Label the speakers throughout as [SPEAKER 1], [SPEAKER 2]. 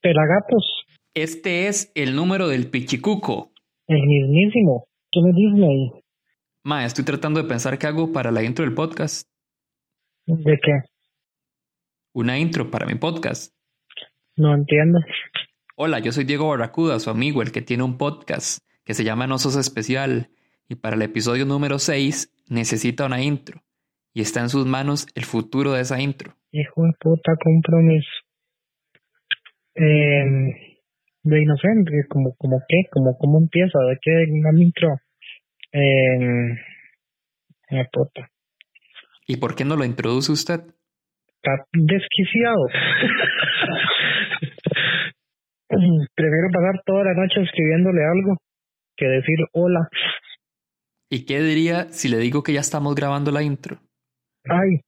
[SPEAKER 1] Pelagatos,
[SPEAKER 2] Este es el número del Pichicuco.
[SPEAKER 1] el mismísimo. ¿Qué me Disney?
[SPEAKER 2] Ma, estoy tratando de pensar qué hago para la intro del podcast.
[SPEAKER 1] ¿De qué?
[SPEAKER 2] Una intro para mi podcast.
[SPEAKER 1] No entiendo.
[SPEAKER 2] Hola, yo soy Diego Barracuda, su amigo, el que tiene un podcast que se llama No Sos Especial. Y para el episodio número 6 necesita una intro. Y está en sus manos el futuro de esa intro.
[SPEAKER 1] Hijo de puta compromiso. Eh, de inocente, como, como qué, como cómo empieza, de qué una intro. Eh, puta.
[SPEAKER 2] ¿Y por qué no lo introduce usted?
[SPEAKER 1] Está desquiciado. Prefiero pasar toda la noche escribiéndole algo que decir hola.
[SPEAKER 2] ¿Y qué diría si le digo que ya estamos grabando la intro?
[SPEAKER 1] Ay.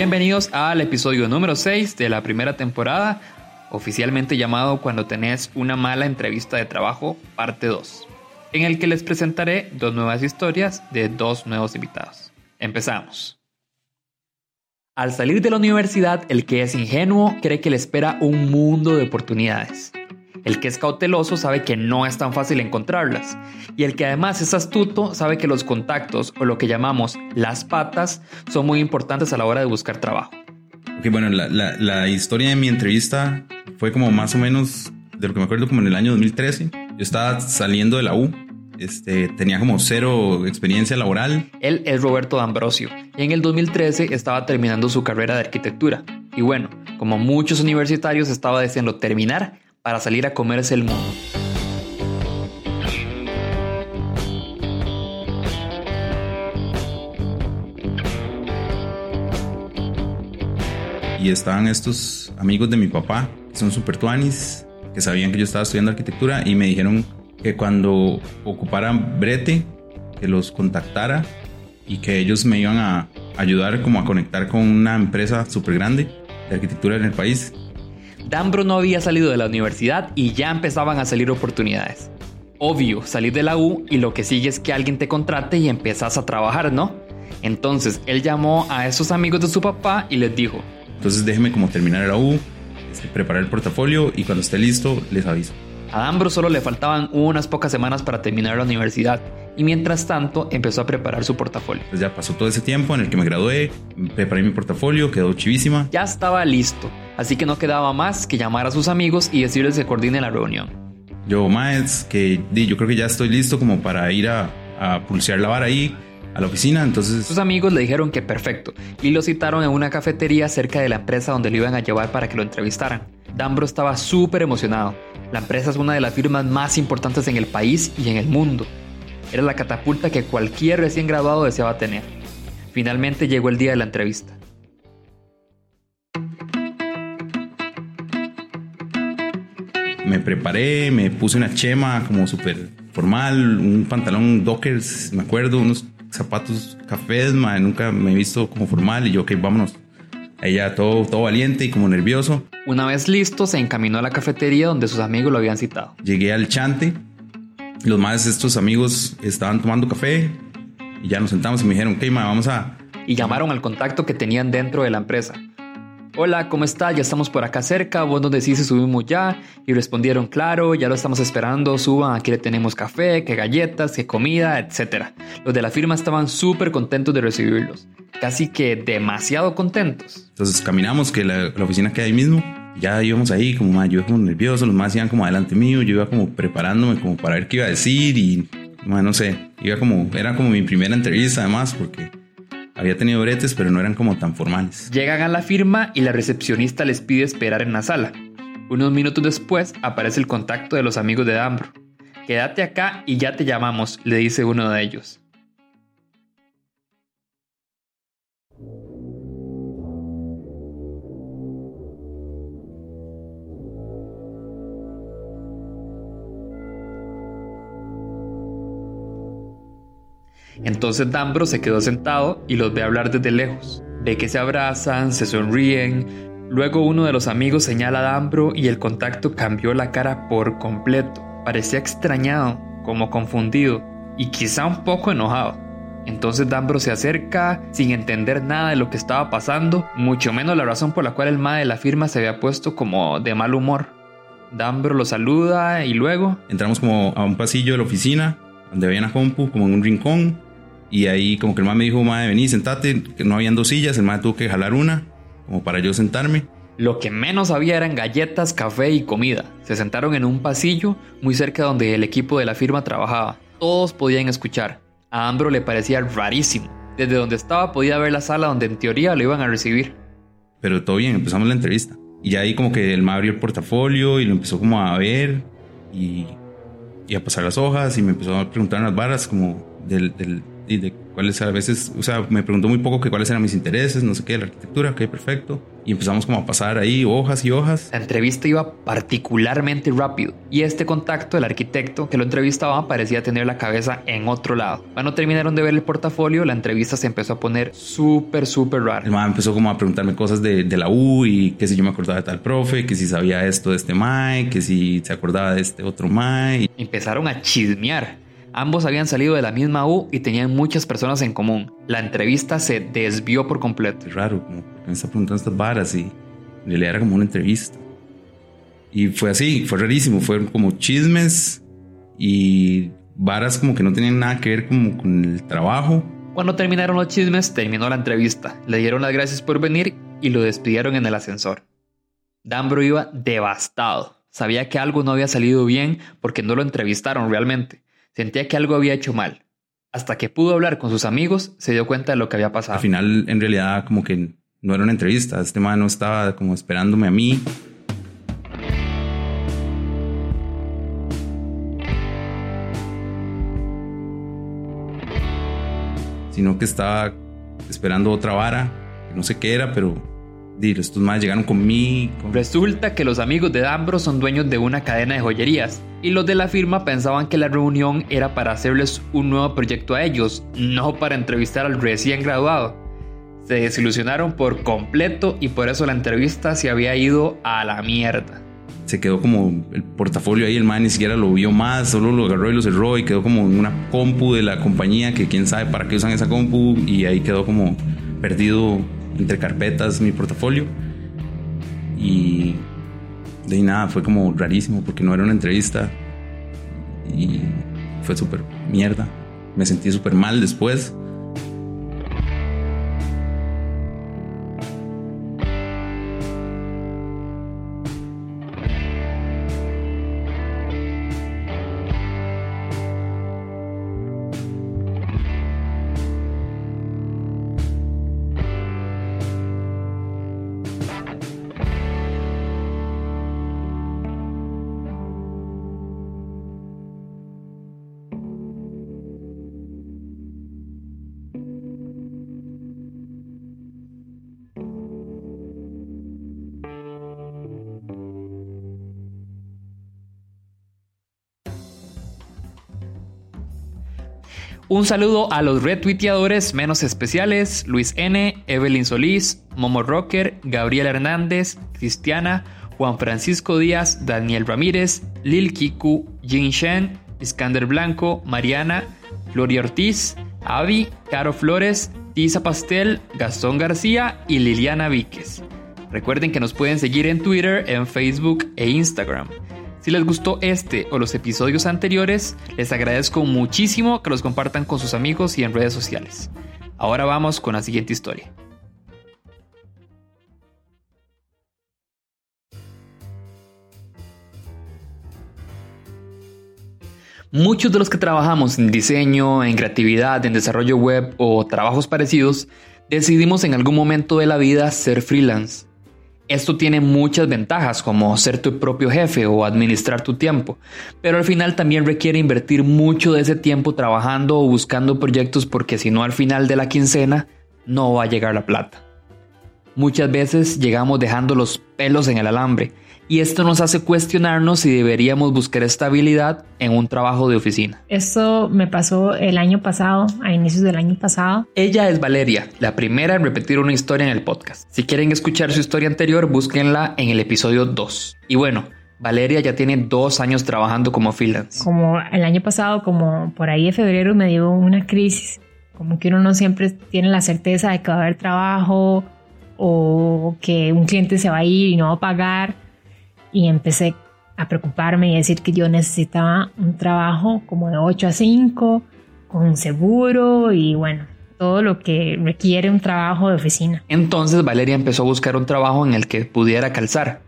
[SPEAKER 2] Bienvenidos al episodio número 6 de la primera temporada, oficialmente llamado Cuando tenés una mala entrevista de trabajo, parte 2, en el que les presentaré dos nuevas historias de dos nuevos invitados. Empezamos. Al salir de la universidad, el que es ingenuo cree que le espera un mundo de oportunidades. El que es cauteloso sabe que no es tan fácil encontrarlas. Y el que además es astuto sabe que los contactos o lo que llamamos las patas son muy importantes a la hora de buscar trabajo.
[SPEAKER 3] Ok, bueno, la, la, la historia de mi entrevista fue como más o menos, de lo que me acuerdo, como en el año 2013. Yo estaba saliendo de la U, este, tenía como cero experiencia laboral.
[SPEAKER 2] Él es Roberto D'Ambrosio y en el 2013 estaba terminando su carrera de arquitectura. Y bueno, como muchos universitarios estaba deseando terminar para salir a comerse el mundo.
[SPEAKER 3] Y estaban estos amigos de mi papá, que son super tuanis, que sabían que yo estaba estudiando arquitectura y me dijeron que cuando ocuparan brete, que los contactara y que ellos me iban a ayudar como a conectar con una empresa súper grande de arquitectura en el país.
[SPEAKER 2] Dambro no había salido de la universidad y ya empezaban a salir oportunidades. Obvio, salir de la U y lo que sigue es que alguien te contrate y empezás a trabajar, ¿no? Entonces él llamó a esos amigos de su papá y les dijo,
[SPEAKER 3] Entonces déjeme como terminar la U, este, preparar el portafolio y cuando esté listo les aviso.
[SPEAKER 2] a Dambro solo le faltaban unas pocas semanas para terminar la universidad y mientras tanto empezó a preparar su portafolio.
[SPEAKER 3] Pues ya pasó todo ese tiempo en el que me gradué, preparé mi portafolio, quedó chivísima.
[SPEAKER 2] Ya estaba listo, así que no quedaba más que llamar a sus amigos y decirles que coordinen la reunión.
[SPEAKER 3] Yo, Maes, que di, yo creo que ya estoy listo como para ir a, a pulsear la vara ahí a la oficina. Entonces,
[SPEAKER 2] Sus amigos le dijeron que perfecto y lo citaron en una cafetería cerca de la empresa donde lo iban a llevar para que lo entrevistaran. Dambro estaba súper emocionado. La empresa es una de las firmas más importantes en el país y en el mundo. Era la catapulta que cualquier recién graduado deseaba tener. Finalmente llegó el día de la entrevista.
[SPEAKER 3] me preparé, me puse una chema como súper formal, un pantalón dockers, me acuerdo, unos zapatos cafés, ma, nunca me he visto como formal y yo, ok, vámonos. Ya todo, todo valiente y como nervioso.
[SPEAKER 2] Una vez listo, se encaminó a la cafetería donde sus amigos lo habían citado.
[SPEAKER 3] Llegué al chante, los más estos amigos estaban tomando café y ya nos sentamos y me dijeron, ok, ma, vamos a...
[SPEAKER 2] y llamaron al contacto que tenían dentro de la empresa. Hola, ¿cómo está? Ya estamos por acá cerca, vos nos decís si subimos ya. Y respondieron, claro, ya lo estamos esperando, suban, aquí le tenemos café, que galletas, que comida, etc. Los de la firma estaban súper contentos de recibirlos, casi que demasiado contentos.
[SPEAKER 3] Entonces caminamos, que la, la oficina queda ahí mismo. Ya íbamos ahí, como más, yo iba como nervioso, los más iban como adelante mío, yo iba como preparándome como para ver qué iba a decir y mae, no sé, iba como, era como mi primera entrevista además, porque había tenido bretes, pero no eran como tan formales.
[SPEAKER 2] Llegan a la firma y la recepcionista les pide esperar en la sala. Unos minutos después aparece el contacto de los amigos de Dambro. Quédate acá y ya te llamamos, le dice uno de ellos. Entonces Dambro se quedó sentado y los ve hablar desde lejos. Ve que se abrazan, se sonríen. Luego uno de los amigos señala a Dambro y el contacto cambió la cara por completo. Parecía extrañado, como confundido y quizá un poco enojado. Entonces Dambro se acerca sin entender nada de lo que estaba pasando, mucho menos la razón por la cual el ma de la firma se había puesto como de mal humor. Dambro lo saluda y luego
[SPEAKER 3] Entramos como a un pasillo de la oficina, donde había una compu, como en un rincón, y ahí como que el mae me dijo, mae, vení, sentate, que no habían dos sillas, el mae tuvo que jalar una, como para yo sentarme.
[SPEAKER 2] Lo que menos había eran galletas, café y comida. Se sentaron en un pasillo muy cerca donde el equipo de la firma trabajaba. Todos podían escuchar. A Ambro le parecía rarísimo. Desde donde estaba podía ver la sala donde en teoría lo iban a recibir.
[SPEAKER 3] Pero todo bien, empezamos la entrevista. Y ya ahí como que el mae abrió el portafolio y lo empezó como a ver y, y a pasar las hojas y me empezó a preguntar unas varas como del, del y de cuáles a veces, o sea, me preguntó muy poco que cuáles eran mis intereses, no sé qué, la arquitectura, ok, perfecto. Y empezamos como a pasar ahí hojas y hojas.
[SPEAKER 2] La entrevista iba particularmente rápido y este contacto, el arquitecto que lo entrevistaba, parecía tener la cabeza en otro lado. Cuando terminaron de ver el portafolio, la entrevista se empezó a poner súper, súper
[SPEAKER 3] El
[SPEAKER 2] rara.
[SPEAKER 3] mae empezó como a preguntarme cosas de, de la U y que si yo me acordaba de tal profe, que si sabía esto de este mae, que si se acordaba de este otro mae.
[SPEAKER 2] Empezaron a chismear. Ambos habían salido de la misma U y tenían muchas personas en común. La entrevista se desvió por completo.
[SPEAKER 3] es raro, como, ¿por qué me está preguntando estas varas? Y en realidad era como una entrevista. Y fue así, fue rarísimo, fueron como chismes y varas como que no tenían nada que ver como con el trabajo.
[SPEAKER 2] Cuando terminaron los chismes, terminó la entrevista. Le dieron las gracias por venir y lo despidieron en el ascensor. Dambro iba devastado. Sabía que algo no había salido bien porque no lo entrevistaron realmente. Sentía que algo había hecho mal. Hasta que pudo hablar con sus amigos, se dio cuenta de lo que había pasado.
[SPEAKER 3] Al final, en realidad, como que no era una entrevista. Este man no estaba como esperándome a mí. Sino que estaba esperando otra vara, que no sé qué era, pero estos más llegaron conmigo.
[SPEAKER 2] Resulta que los amigos de Dambro son dueños de una cadena de joyerías y los de la firma pensaban que la reunión era para hacerles un nuevo proyecto a ellos, no para entrevistar al recién graduado. Se desilusionaron por completo y por eso la entrevista se había ido a la mierda.
[SPEAKER 3] se quedó como el portafolio ahí, el man ni siquiera lo vio más, solo lo agarró y lo cerró y quedó como una compu de la compañía que quién sabe para qué usan esa compu y ahí quedó como perdido entre carpetas mi portafolio y de nada, fue como rarísimo porque no era una entrevista y fue súper mierda, me sentí súper mal después.
[SPEAKER 2] Un saludo a los retuiteadores menos especiales, Luis N., Evelyn Solís, Momo Rocker, Gabriel Hernández, Cristiana, Juan Francisco Díaz, Daniel Ramírez, Lil Kiku, Jin Shen, Iskander Blanco, Mariana, Gloria Ortiz, Avi, Caro Flores, Tisa Pastel, Gastón García y Liliana Víquez. Recuerden que nos pueden seguir en Twitter, en Facebook e Instagram. Si les gustó este o los episodios anteriores, les agradezco muchísimo que los compartan con sus amigos y en redes sociales. Ahora vamos con la siguiente historia. Muchos de los que trabajamos en diseño, en creatividad, en desarrollo web o trabajos parecidos, decidimos en algún momento de la vida ser freelance. Esto tiene muchas ventajas como ser tu propio jefe o administrar tu tiempo, pero al final también requiere invertir mucho de ese tiempo trabajando o buscando proyectos porque si no al final de la quincena no va a llegar la plata. Muchas veces llegamos dejando los pelos en el alambre y esto nos hace cuestionarnos si deberíamos buscar estabilidad en un trabajo de oficina.
[SPEAKER 4] Esto me pasó el año pasado, a inicios del año pasado.
[SPEAKER 2] Ella es Valeria, la primera en repetir una historia en el podcast. Si quieren escuchar su historia anterior, búsquenla en el episodio 2. Y bueno, Valeria ya tiene dos años trabajando como freelance.
[SPEAKER 4] Como el año pasado, como por ahí de febrero, me dio una crisis. Como que uno no siempre tiene la certeza de que va a haber trabajo o que un cliente se va a ir y no va a pagar y empecé a preocuparme y a decir que yo necesitaba un trabajo como de 8 a 5, con un seguro y bueno, todo lo que requiere un trabajo de oficina.
[SPEAKER 2] Entonces Valeria empezó a buscar un trabajo en el que pudiera calzar.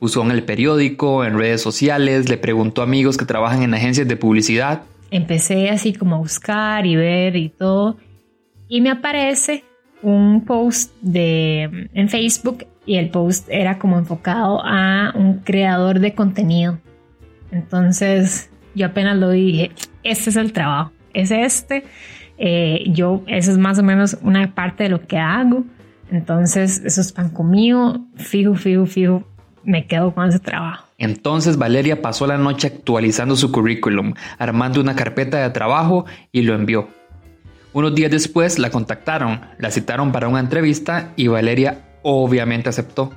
[SPEAKER 2] Buscó en el periódico, en redes sociales, le preguntó a amigos que trabajan en agencias de publicidad.
[SPEAKER 4] Empecé así como a buscar y ver y todo. Y me aparece un post de, en Facebook y el post era como enfocado a un creador de contenido. Entonces yo apenas lo dije, este es el trabajo, es este. Eh, yo, eso es más o menos una parte de lo que hago. Entonces, eso es pan conmigo, fijo, fijo, fijo, me quedo con ese trabajo.
[SPEAKER 2] Entonces Valeria pasó la noche actualizando su currículum, armando una carpeta de trabajo y lo envió. Unos días después la contactaron, la citaron para una entrevista y Valeria obviamente aceptó.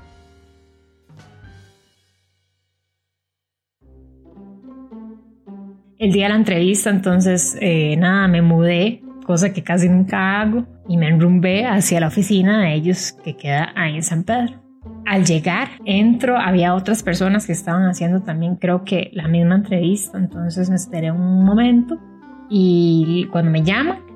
[SPEAKER 4] El día de la entrevista, entonces, eh, nada, me mudé, cosa que casi nunca hago, y me enrumbé hacia la oficina de ellos que queda ahí en San Pedro. Al llegar, entro, había otras personas que estaban haciendo también, creo que la misma entrevista, entonces me esperé un momento y cuando me llaman,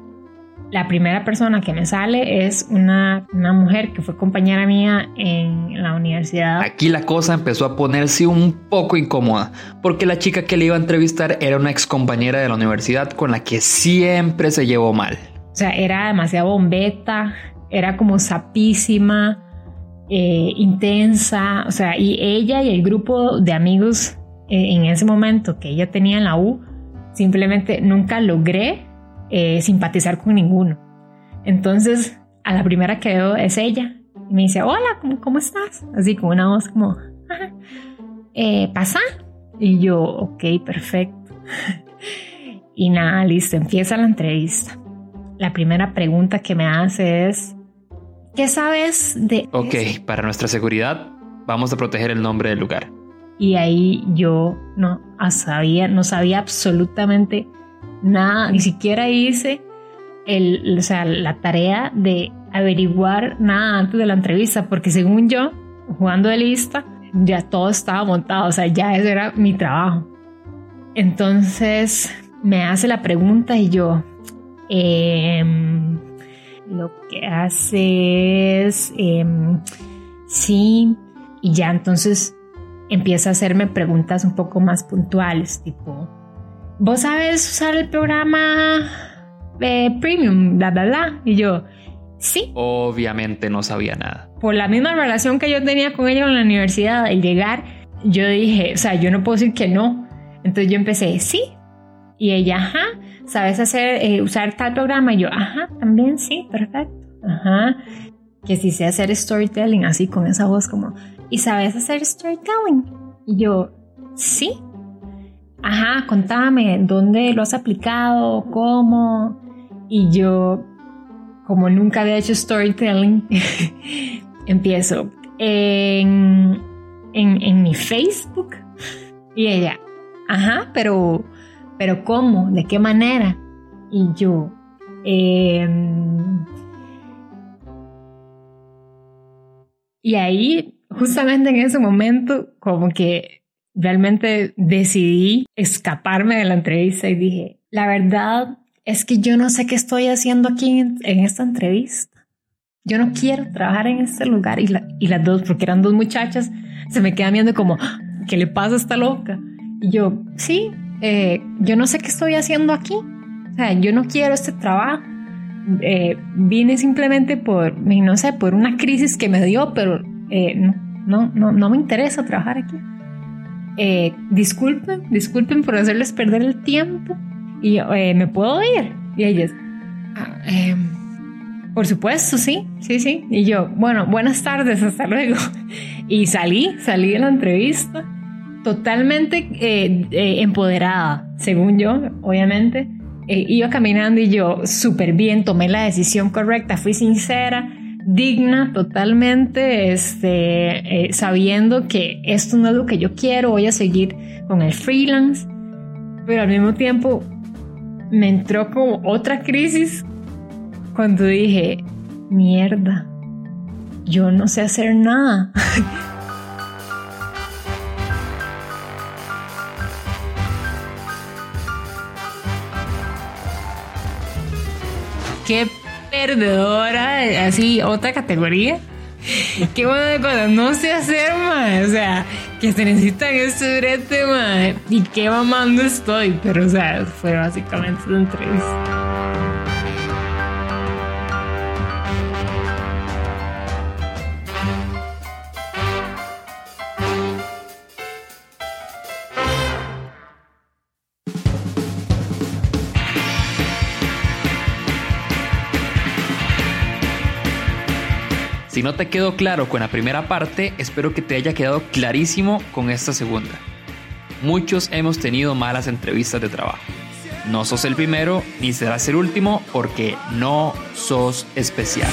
[SPEAKER 4] la primera persona que me sale es una, mujer que fue compañera mía en la universidad.
[SPEAKER 2] Aquí la cosa empezó a ponerse un poco incómoda, porque la chica que le iba a entrevistar era una ex compañera de la universidad con la que siempre se llevó mal.
[SPEAKER 4] O sea, era demasiado bombeta, era como sapísima, eh, intensa, o sea, y ella y el grupo de amigos eh, en ese momento que ella tenía en la U, simplemente nunca logré eh, simpatizar con ninguno. Entonces, a la primera que veo es ella. Y me dice, hola, ¿cómo, cómo estás? Así con una voz como, eh, pasa. Y yo, ok, perfecto. y nada, listo, empieza la entrevista. La primera pregunta que me hace es, ¿qué sabes de...
[SPEAKER 2] Ok, para nuestra seguridad, vamos a proteger el nombre del lugar.
[SPEAKER 4] Y ahí yo no sabía, no sabía absolutamente nada, ni siquiera hice el, o sea, la tarea de averiguar nada antes de la entrevista, porque según yo, jugando de lista, ya todo estaba montado, o sea, ya eso era mi trabajo. Entonces me hace la pregunta y yo, em, lo que hace es, em, sí, y ya entonces empieza a hacerme preguntas un poco más puntuales, tipo, ¿vos sabes usar el programa eh, premium, bla, bla, bla? Y yo, sí.
[SPEAKER 2] Obviamente no sabía nada.
[SPEAKER 4] Por la misma relación que yo tenía con ella en la universidad, al llegar, yo dije, o sea, yo no puedo decir que no. Entonces yo empecé, sí. Y ella, ajá, ¿sabes hacer, eh, usar tal programa? Y yo, ajá, también sí, perfecto. Ajá. Que si sé hacer storytelling, así con esa voz como, ¿y sabes hacer storytelling? Y yo, sí ajá, contame, ¿dónde lo has aplicado? ¿Cómo? Y yo, como nunca había hecho storytelling, empiezo en, en, mi Facebook. Y ella, ajá, pero, pero ¿cómo? ¿De qué manera? Y yo, em, y ahí, justamente en ese momento, como que realmente decidí escaparme de la entrevista y dije, la verdad es que yo no sé qué estoy haciendo aquí en, esta entrevista. Yo no quiero trabajar en este lugar. Y, y las dos, porque eran dos muchachas, se me quedan viendo como, ¿qué le pasa a esta loca? Y yo, sí, eh, yo no sé qué estoy haciendo aquí. O sea, yo no quiero este trabajo. Eh, vine simplemente por, no sé, por una crisis que me dio, pero eh, no, no, no me interesa trabajar aquí. Eh, disculpen, disculpen por hacerles perder el tiempo. Y yo, eh, ¿me puedo ir? Y ellas, "Ah, em, por supuesto, sí, sí, sí. Y yo, bueno, buenas tardes, hasta luego. Y salí, salí de la entrevista totalmente eh, eh, empoderada, según yo, obviamente. Eh, iba caminando y yo súper bien, tomé la decisión correcta, fui sincera, digna totalmente, este, eh, sabiendo que esto no es lo que yo quiero, voy a seguir con el freelance, pero al mismo tiempo me entró como otra crisis cuando dije, mierda, yo no sé hacer nada. Qué perdedora, así, otra categoría. Qué buena cosa, no sé hacer más. O sea, que se necesitan este brete, mae. Y qué mamando estoy. Pero, o sea, fue básicamente una entrevista.
[SPEAKER 2] Si no te quedó claro con la primera parte, espero que te haya quedado clarísimo con esta segunda. Muchos hemos tenido malas entrevistas de trabajo. No sos el primero ni serás el último porque no sos especial.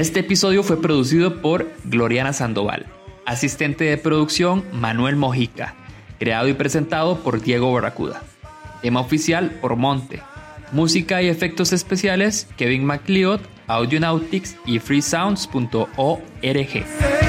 [SPEAKER 2] Este episodio fue producido por Gloriana Sandoval, asistente de producción Manuel Mojica, creado y presentado por Diego Barracuda, tema oficial por Monte, música y efectos especiales Kevin MacLeod, Audionautics y freesounds.org.